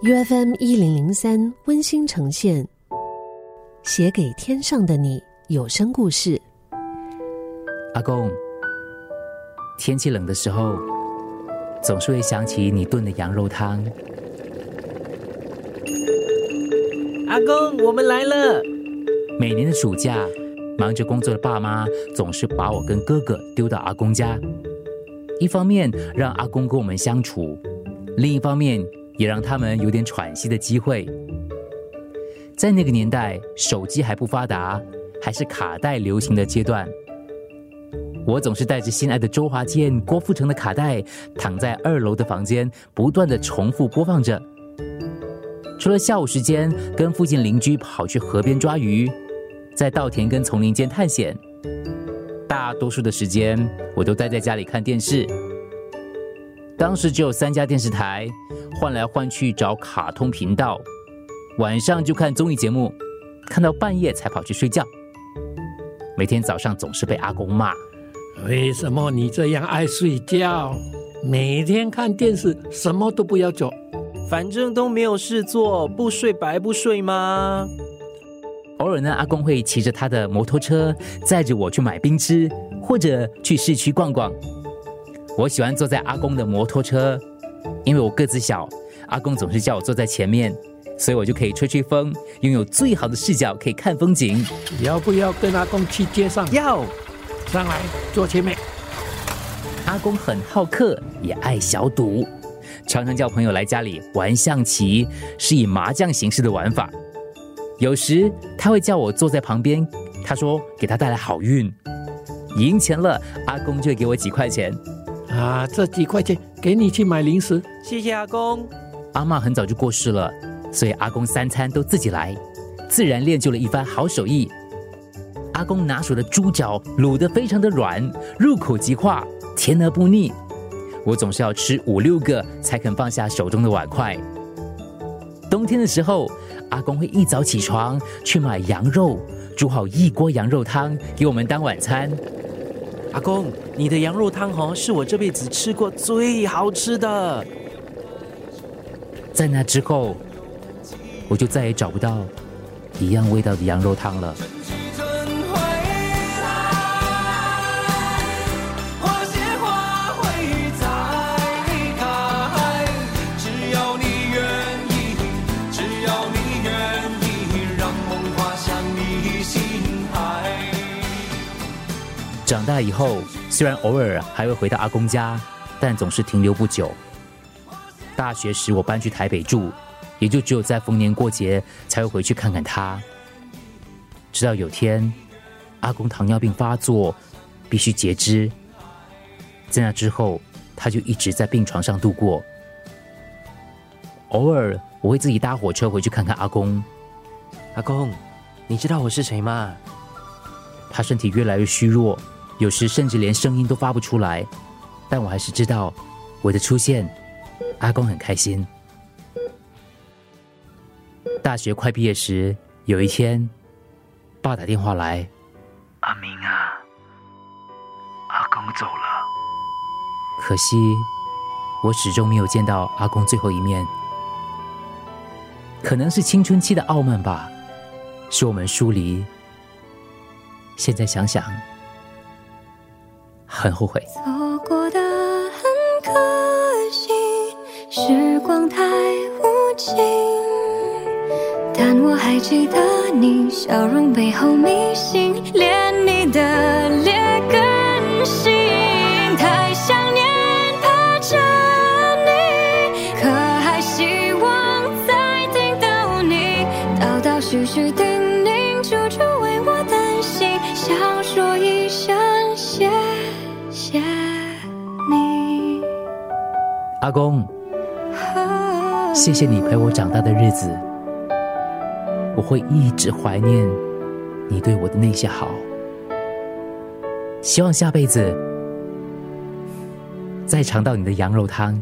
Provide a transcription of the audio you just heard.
U F M 一零零三温馨呈现，写给天上的你有声故事。阿公，天气冷的时候，总是会想起你炖的羊肉汤。阿公，我们来了。每年的暑假，忙着工作的爸妈总是把我跟哥哥丢到阿公家，一方面让阿公跟我们相处，另一方面。也让他们有点喘息的机会。在那个年代，手机还不发达，还是卡带流行的阶段，我总是带着心爱的周华健、郭富城的卡带，躺在二楼的房间，不断的重复播放着。除了下午时间跟附近邻居跑去河边抓鱼，在稻田跟丛林间探险，大多数的时间我都待在家里看电视。当时只有三家电视台。换来换去找卡通频道，晚上就看综艺节目，看到半夜才跑去睡觉。每天早上总是被阿公骂：“为什么你这样爱睡觉？每天看电视，什么都不要做，反正都没有事做，不睡白不睡吗？”偶尔呢，阿公会骑着他的摩托车载着我去买冰吃，或者去市区逛逛。我喜欢坐在阿公的摩托车。因为我个子小，阿公总是叫我坐在前面，所以我就可以吹吹风，拥有最好的视角，可以看风景。要不要跟阿公去街上？要，上来坐前面。阿公很好客，也爱小赌，常常叫朋友来家里玩象棋，是以麻将形式的玩法。有时他会叫我坐在旁边，他说给他带来好运，赢钱了，阿公就会给我几块钱。啊，这几块钱给你去买零食，谢谢阿公。阿妈很早就过世了，所以阿公三餐都自己来，自然练就了一番好手艺。阿公拿手的猪脚卤得非常的软，入口即化，甜而不腻。我总是要吃五六个才肯放下手中的碗筷。冬天的时候，阿公会一早起床去买羊肉，煮好一锅羊肉汤给我们当晚餐。阿公，你的羊肉汤哦，是我这辈子吃过最好吃的。在那之后，我就再也找不到一样味道的羊肉汤了。花谢花会再开，只要你愿意，只要你愿意，让梦划向你心长大以后，虽然偶尔还会回到阿公家，但总是停留不久。大学时我搬去台北住，也就只有在逢年过节才会回去看看他。直到有天，阿公糖尿病发作，必须截肢。在那之后，他就一直在病床上度过。偶尔我会自己搭火车回去看看阿公。阿公，你知道我是谁吗？他身体越来越虚弱。有时甚至连声音都发不出来，但我还是知道我的出现，阿公很开心。大学快毕业时，有一天，爸打电话来：“阿明啊，阿公走了。”可惜，我始终没有见到阿公最后一面。可能是青春期的傲慢吧，使我们疏离。现在想想。很后悔。错过的很可惜，时光太无情，但我还记得你笑容背后迷信，连你的劣根性。太想念怕着你，可还希望再听到你叨叨絮絮的阿公，谢谢你陪我长大的日子，我会一直怀念你对我的那些好。希望下辈子再尝到你的羊肉汤。